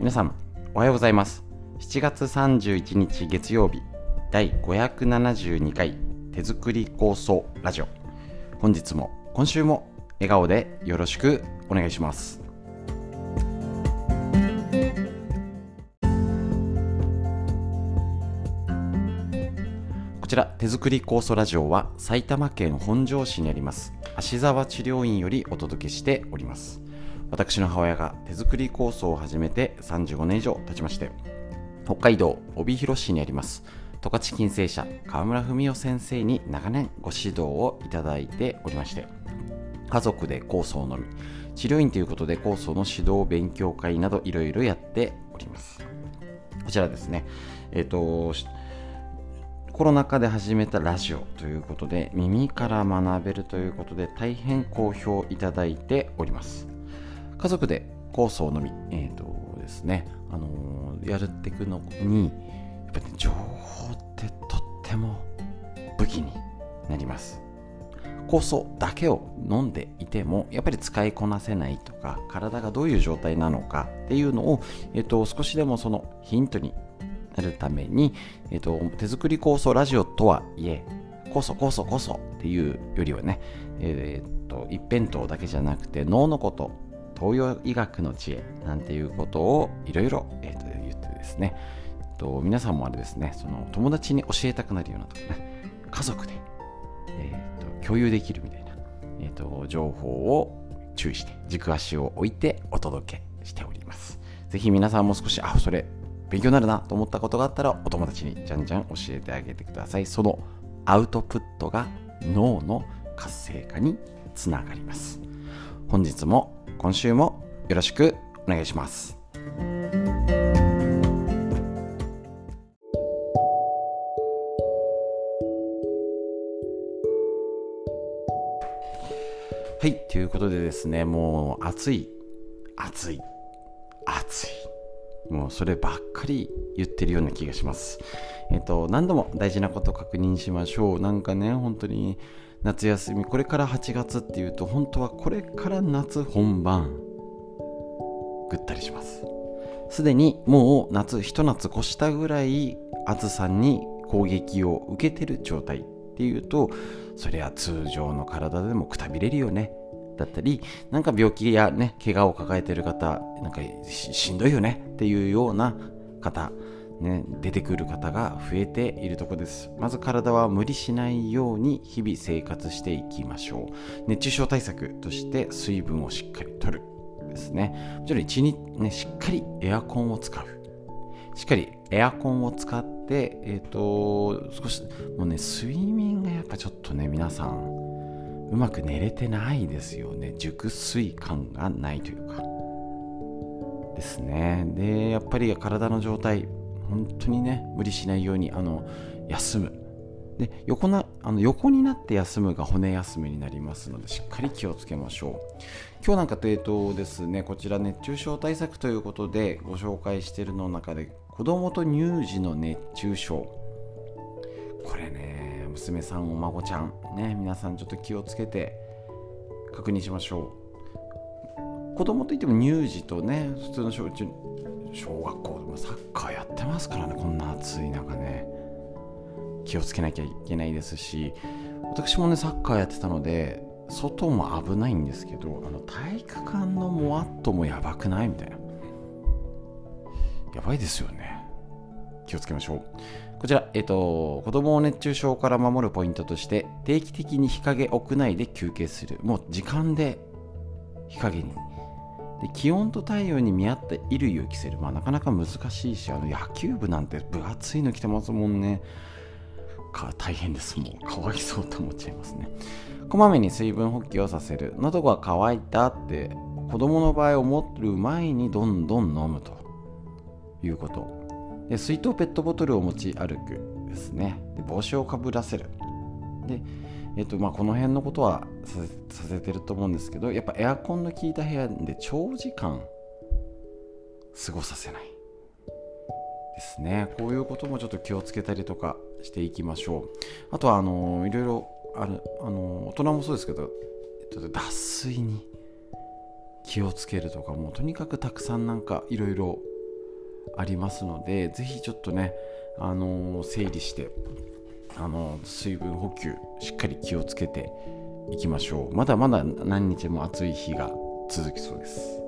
皆さんおはようございます。7月31日月曜日第572回手作り構想ラジオ。本日も今週も笑顔でよろしくお願いします。こちら手作り酵素ラジオは埼玉県本庄市にあります芦沢治療院よりお届けしております。私の母親が手作り酵素を始めて35年以上経ちまして北海道帯広市にあります。十勝金星社川村文夫先生に長年ご指導をいただいておりまして家族で酵素を飲み治療院ということで酵素の指導勉強会などいろいろやっております。こちらですね。えっ、ー、とコロナ禍で始めたラジオということで耳から学べるということで大変好評いただいております。家族で酵素を飲み、えーとですねあのー、やるっていくのにやっぱり、ね、情報ってとっても武器になります。酵素だけを飲んでいてもやっぱり使いこなせないとか体がどういう状態なのかっていうのを、えーと少しでもそのヒントになるために、えっ、と、手作り酵素ラジオとはいえ、酵素酵素酵素っていうよりはね、えっ、と、一辺倒だけじゃなくて脳のこと、東洋医学の知恵なんていうことをいろいろ、言ってですね、えっと、皆さんもあれですね、その友達に教えたくなるようなとかね、家族で、えっと共有できるみたいな、えっと情報を注意して軸足を置いてお届けしております。ぜひ皆さんも少し、あ、それ勉強になるなと思ったことがあったらお友達にじゃんじゃん教えてあげてください。そのアウトプットが脳の活性化につながります。本日も今週もよろしくお願いしますはい、ということでですね、もう暑い、暑い、暑い。もうそればっかり言ってるような気がします。えっと、何度も大事なこと確認しましょう。なんかね、本当に夏休み、これから8月っていうと、本当はこれから夏本番、ぐったりします。すでにもう夏、ひと夏越したぐらい暑さに攻撃を受けてる状態っていうと、そりゃ通常の体でもくたびれるよねだったり、なんか病気やね、怪我を抱えてる方、なんかしんどいよねっていうような方、ね、出てくる方が増えているとこです。まず体は無理しないように日々生活していきましょう。熱中症対策として水分をしっかりとるですね。もちろん一日ね、しっかりエアコンを使う。しっかりエアコンを使って、えっ、ー、と、少し、もうね、睡眠がやっぱちょっとね、皆さん、うまく寝れてないですよね熟睡感がないというかですねでやっぱり体の状態本当にね無理しないようにあの休む。で横なあの横になって休むが骨休みになりますのでしっかり気をつけましょう。今日なんかというとですねこちら熱中症対策ということでご紹介しているの中で子供と乳児の熱中症。これね娘さんお孫ちゃんね皆さんちょっと気をつけて確認しましょう。子供といっても乳児とね普通の小中小学校でもサッカーやってますからねこんな暑い中ね気をつけなきゃいけないですし私もねサッカーやってたので外も危ないんですけどあの体育館のモワットもやばくないみたいなやばいですよね気をつけましょうこちら、えっ、と、子供を熱中症から守るポイントとして、定期的に日陰屋内で休憩する。もう時間で日陰に。で気温と太陽に見合った衣類を着せる。まあ、なかなか難しいし、あの野球部なんて分厚いの着てますもんね。か大変です。もうかわいそうと思っちゃいますね。こまめに水分補給をさせる。喉が渇いたって子供の場合思る前にどんどん飲むということ。で水筒ペットボトルを持ち歩くですねで帽子をかぶらせるで、えっとまあ、この辺のことはさせてると思うんですけどやっぱエアコンの効いた部屋で長時間過ごさせないですね。こういうこともちょっと気をつけたりとかしていきましょう。あとはあのいろいろあるあの大人もそうですけど、えっと、脱水に気をつけるとかもうとにかくたくさんなんかいろいろありますのでぜひちょっとね、あの、整理してあの水分補給しっかり気をつけていきましょう。まだまだ何日も暑い日が続きそうです。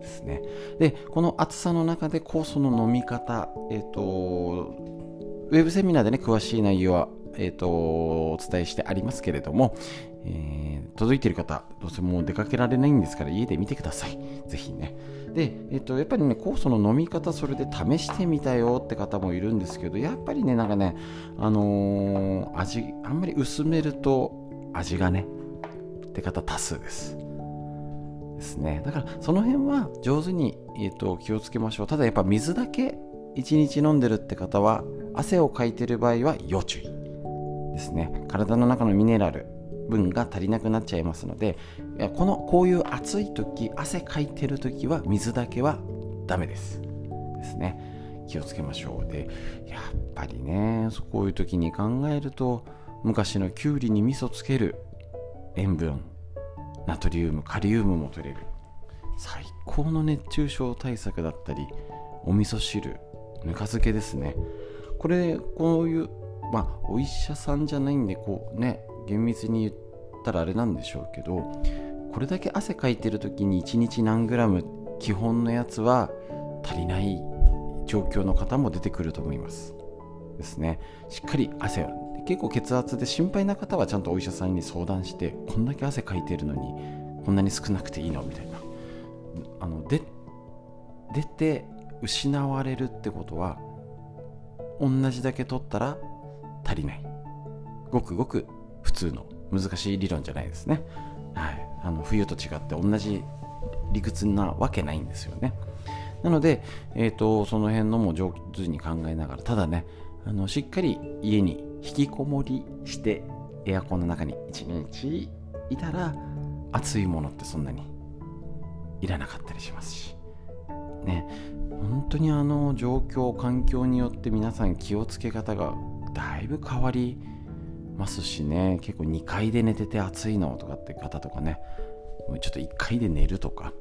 ですね。でこの暑さの中で酵素の飲み方えっ、ー、とウェブセミナーでね詳しい内容はえーと、お伝えしてありますけれども、えー、届いている方、どうせもう出かけられないんですから家で見てください。ぜひね。で、えっと、やっぱりね、酵素の飲み方、それで試してみたよって方もいるんですけど、やっぱりね、なんかね、あのー、味、あんまり薄めると味がね、って方多数です。ですね。だから、その辺は上手に、えっと、気をつけましょう。ただ、やっぱ水だけ1日飲んでるって方は、汗をかいてる場合は要注意ですね。体の中のミネラル、分が足りなくなっちゃいますのでこのこういう暑い時汗かいてる時は水だけはダメです。ですね。気をつけましょう。でやっぱりねこういう時に考えると昔のきゅうりに味噌つける塩分ナトリウムカリウムも取れる。最高の熱中症対策だったりお味噌汁ぬか漬けですね。これこういうまあお医者さんじゃないんでこうね厳密に言ったらあれなんでしょうけどこれだけ汗かいてる時に1日何グラム基本のやつは足りない状況の方も出てくると思います。ですね。しっかり汗を結構血圧で心配な方はちゃんとお医者さんに相談してこんだけ汗かいてるのにこんなに少なくていいのみたいな。あので出て失われるってことは同じだけ取ったら足りない。ごくごく通の難しい理論じゃないですね、はい、あの冬と違って同じ理屈なわけないんですよね。なので、えーと、その辺のも上手に考えながらただねあのしっかり家に引きこもりしてエアコンの中に1日いたら暑いものってそんなにいらなかったりしますし。ね。本当にあの状況環境によって皆さん気をつけ方がだいぶ変わりますしね。結構2階で寝てて暑いのとかって方とかね。ちょっと1階で寝るとか。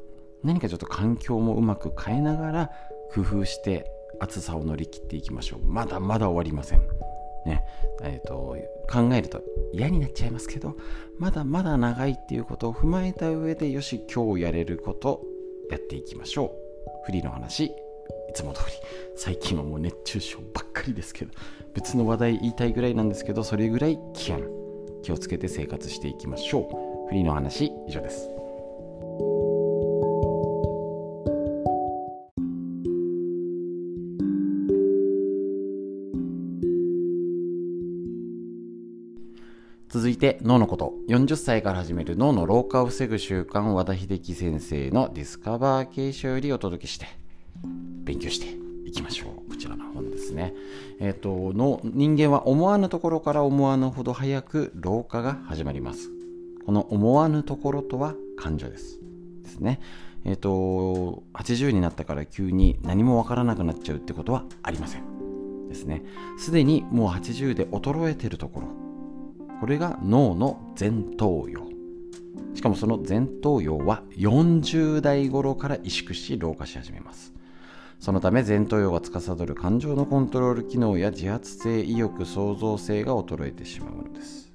何かちょっと環境もうまく変えながら工夫して暑さを乗り切っていきましょう。まだまだ終わりません。ね。えーと、考えると嫌になっちゃいますけどまだまだ長いっていうことを踏まえた上でよし今日やれることやっていきましょう。フリーの話。つも通り最近はもう熱中症ばっかりですけど別の話題言いたいぐらいなんですけどそれぐらい危険気をつけて生活していきましょう。フリーの話以上です。続いて脳のこと。40歳から始める脳の老化を防ぐ習慣和田秀樹先生のディスカバー形式よりお届けして勉強していきましょう。こちらの本ですね。えっ、ー、と、の人間は思わぬところから思わぬほど早く老化が始まります。この思わぬところとは感情です。ですね。えっ、ー、と、80になったから急に何もわからなくなっちゃうってことはありません。ですね。すでにもう80で衰えてるところ。これが脳の前頭葉。しかもその前頭葉は40代頃から萎縮し老化し始めます。そのため前頭葉が司る感情のコントロール機能や自発性意欲創造性が衰えてしまうのです。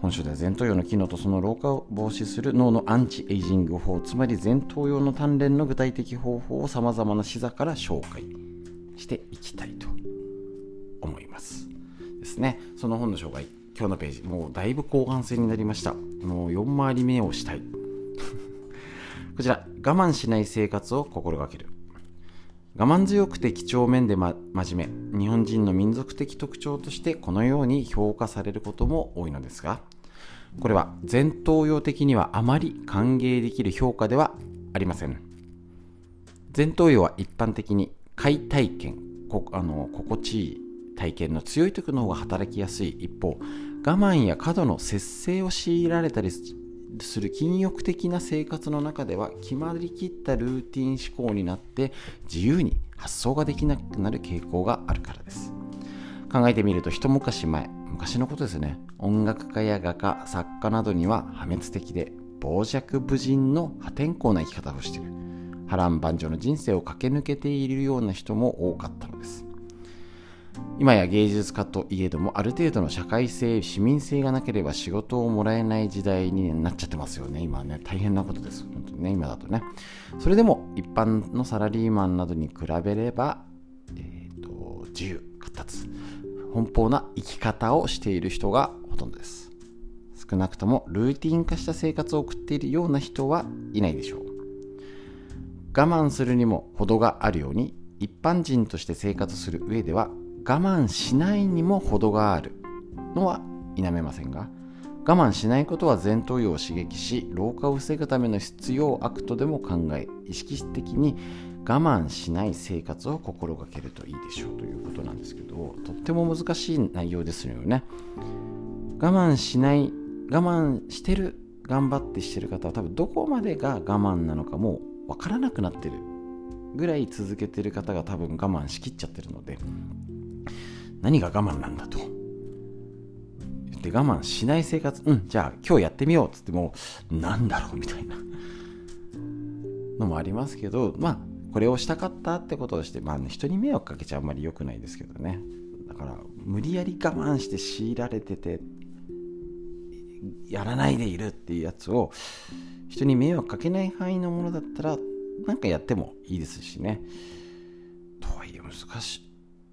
本書では前頭葉の機能とその老化を防止する脳のアンチエイジング法つまり前頭葉の鍛錬の具体的方法をさまざまな視座から紹介していきたいと思います。ですね。その本の紹介今日のページもうだいぶ後半戦になりました。もう4回り目をしたい。こちら我慢しない生活を心がける。我慢強くて几帳面で、ま、真面目。日本人の民族的特徴としてこのように評価されることも多いのですがこれは前頭葉的にはあまり歓迎できる評価ではありません。前頭葉は一般的に快体験こあの心地いい体験の強い時の方が働きやすい。一方我慢や過度の節制を強いられたりする禁欲的な生活の中では決まりきったルーティン思考になって自由に発想ができなくなる傾向があるからです。考えてみると一昔前昔のことですね。音楽家や画家作家などには破滅的で傍若無人の破天荒な生き方をしている。波乱万丈の人生を駆け抜けているような人も多かったのです。今や芸術家といえどもある程度の社会性市民性がなければ仕事をもらえない時代になっちゃってますよね。今ね大変なことです。本当にね今だとね。それでも一般のサラリーマンなどに比べれば、えーと、自由活発奔放な生き方をしている人がほとんどです。少なくともルーティン化した生活を送っているような人はいないでしょう。我慢するにも程があるように一般人として生活する上では我慢しないにも程があるのは否めませんが我慢しないことは前頭葉を刺激し老化を防ぐための必要悪とでも考え意識的に我慢しない生活を心がけるといいでしょうということなんですけどとっても難しい内容ですよね。我慢しない我慢してる頑張ってしてる方は多分どこまでが我慢なのかもう分からなくなってるぐらい続けてる方が多分我慢しきっちゃってるので何が我慢なんだと。言って我慢しない生活。うんじゃあ今日やってみようっつってもなんだろうみたいな。のもありますけどまあこれをしたかったってことをして、まあ、ね人に迷惑かけちゃあんまり良くないですけどね。だから無理やり我慢して強いられててやらないでいるっていうやつを人に迷惑かけない範囲のものだったらなんかやってもいいですしね。とはいえ難しい。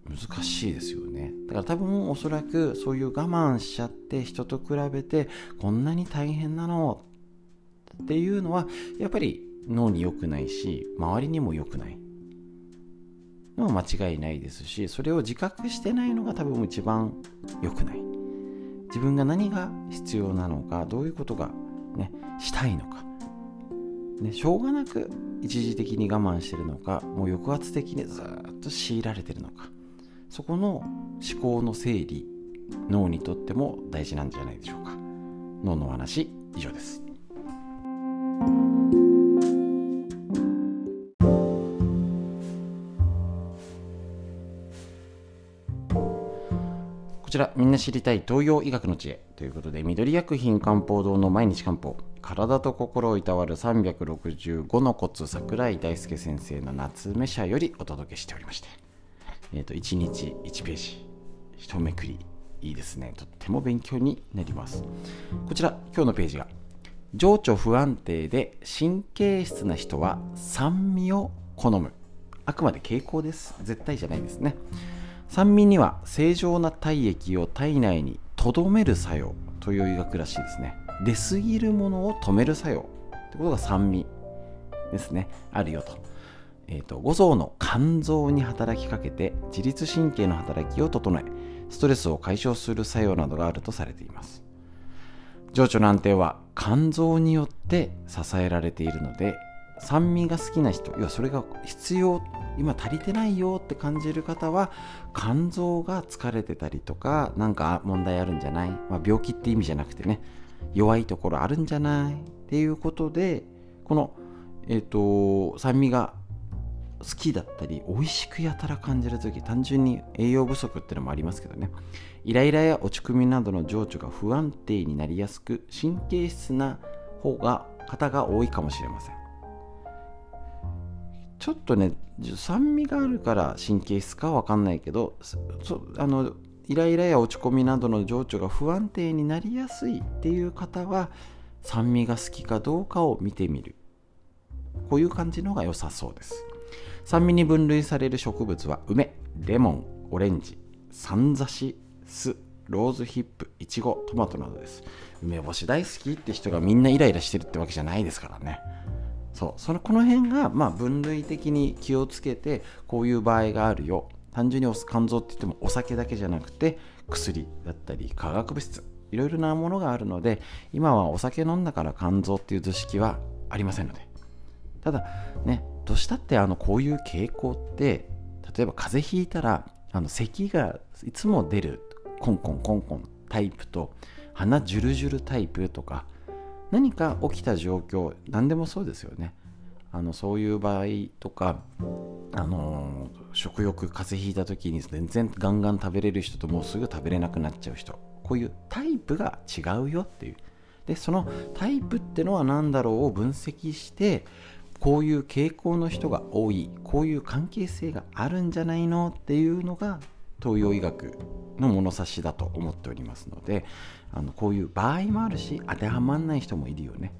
難しいですよね。だから多分おそらくそういう我慢しちゃって人と比べてこんなに大変なの。っていうのはやっぱり脳に良くないし周りにも良くない。のは間違いないですしそれを自覚してないのが多分一番良くない。自分が何が必要なのかどういうことが、ね、したいのか、ね、しょうがなく一時的に我慢してるのかもう抑圧的にずっと強いられてるのか。そこの思考の整理脳にとっても大事なんじゃないでしょうか。脳の話以上です。こちらみんな知りたい東洋医学の知恵ということで緑薬品漢方堂の毎日漢方体と心をいたわる365のコツ桜井大輔先生の夏目社よりお届けしておりまして。えー、と1日1ページ。一めくり。いいですね。とっても勉強になります。こちら今日のページが情緒不安定で神経質な人は酸味を好む。あくまで傾向です。絶対じゃないですね。酸味には正常な体液を体内に留める作用。という医学らしいですね。出過ぎるものを止める作用。ってことが酸味ですね。あるよと。えーと、五臓の肝臓に働きかけて自律神経の働きを整えストレスを解消する作用などがあるとされています。情緒の安定は肝臓によって支えられているので酸味が好きな人要はそれが必要今足りてないよって感じる方は肝臓が疲れてたりとか何か問題あるんじゃない、まあ、病気って意味じゃなくてね弱いところあるんじゃない？っていうことでこの、えーと酸味が好きだったり美味しくやたら感じる時単純に栄養不足っていうのもありますけどね。イライラや落ち込みなどの情緒が不安定になりやすく神経質な方が方が多いかもしれません。ちょっとね酸味があるから神経質かわかんないけどあのイライラや落ち込みなどの情緒が不安定になりやすいっていう方は酸味が好きかどうかを見てみる。こういう感じのが良さそうです。酸味に分類される植物は梅レモンオレンジさんざし酢ローズヒップいちごトマトなどです。梅干し大好きって人がみんなイライラしてるってわけじゃないですからね。そう。そのこの辺がまあ分類的に気をつけてこういう場合があるよ。単純に肝臓って言ってもお酒だけじゃなくて薬だったり化学物質いろいろなものがあるので今はお酒飲んだから肝臓っていう図式はありませんので。ただねどうしたってあのこういう傾向って例えば風邪ひいたらあの咳がいつも出るコンコンコンコンタイプと鼻ジュルジュルタイプとか何か起きた状況何でもそうですよね。あのそういう場合とかあの食欲風邪ひいた時に全然ガンガン食べれる人ともうすぐ食べれなくなっちゃう人。こういうタイプが違うよっていう。でそのタイプってのは何だろうを分析してこういう傾向の人が多いこういう関係性があるんじゃないのっていうのが東洋医学の物差しだと思っておりますのであのこういう場合もあるし当てはまらない人もいるよね。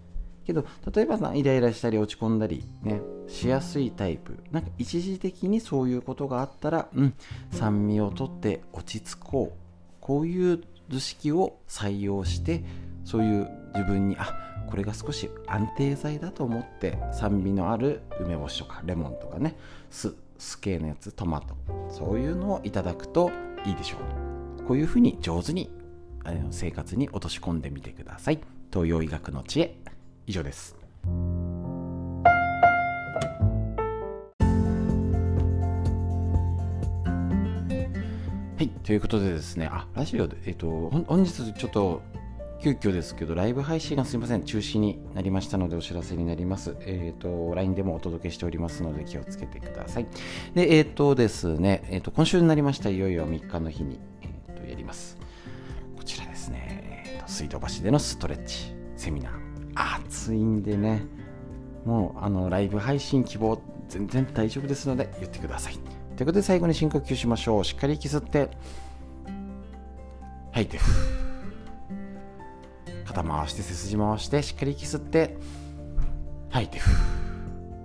けど例えばさイライラしたり落ち込んだりねしやすいタイプ。なんか一時的にそういうことがあったらうん酸味をとって落ち着こう。こういう図式を採用してそういう自分にあこれが少し安定剤だと思って酸味のある梅干しとかレモンとかね酢酢系のやつトマトそういうのをいただくといいでしょう。こういうふうに上手に生活に落とし込んでみてください。東洋医学の知恵。以上です。はいということでですねあラジオでえっと本日ちょっと急遽ですけど、ライブ配信がすいません、中止になりましたのでお知らせになります。えっ、ー、と、LINE でもお届けしておりますので気をつけてください。で、えっ、ー、とですね、えっ、ー、と、今週になりました、いよいよ3日の日に、えっ、と、やります。こちらですね、えっ、と、水道橋でのストレッチ、セミナー。暑いんでね、もう、あの、ライブ配信希望、全然大丈夫ですので、言ってください。ということで、最後に深呼吸しましょう。しっかり息吸って、吐いて、肩回して背筋回してしっかり息吸って吐いて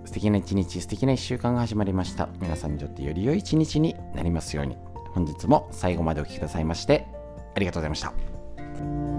素敵な一日素敵な一週間が始まりました。皆さんにとってより良い一日になりますように。本日も最後までお聴きくださいましてありがとうございました。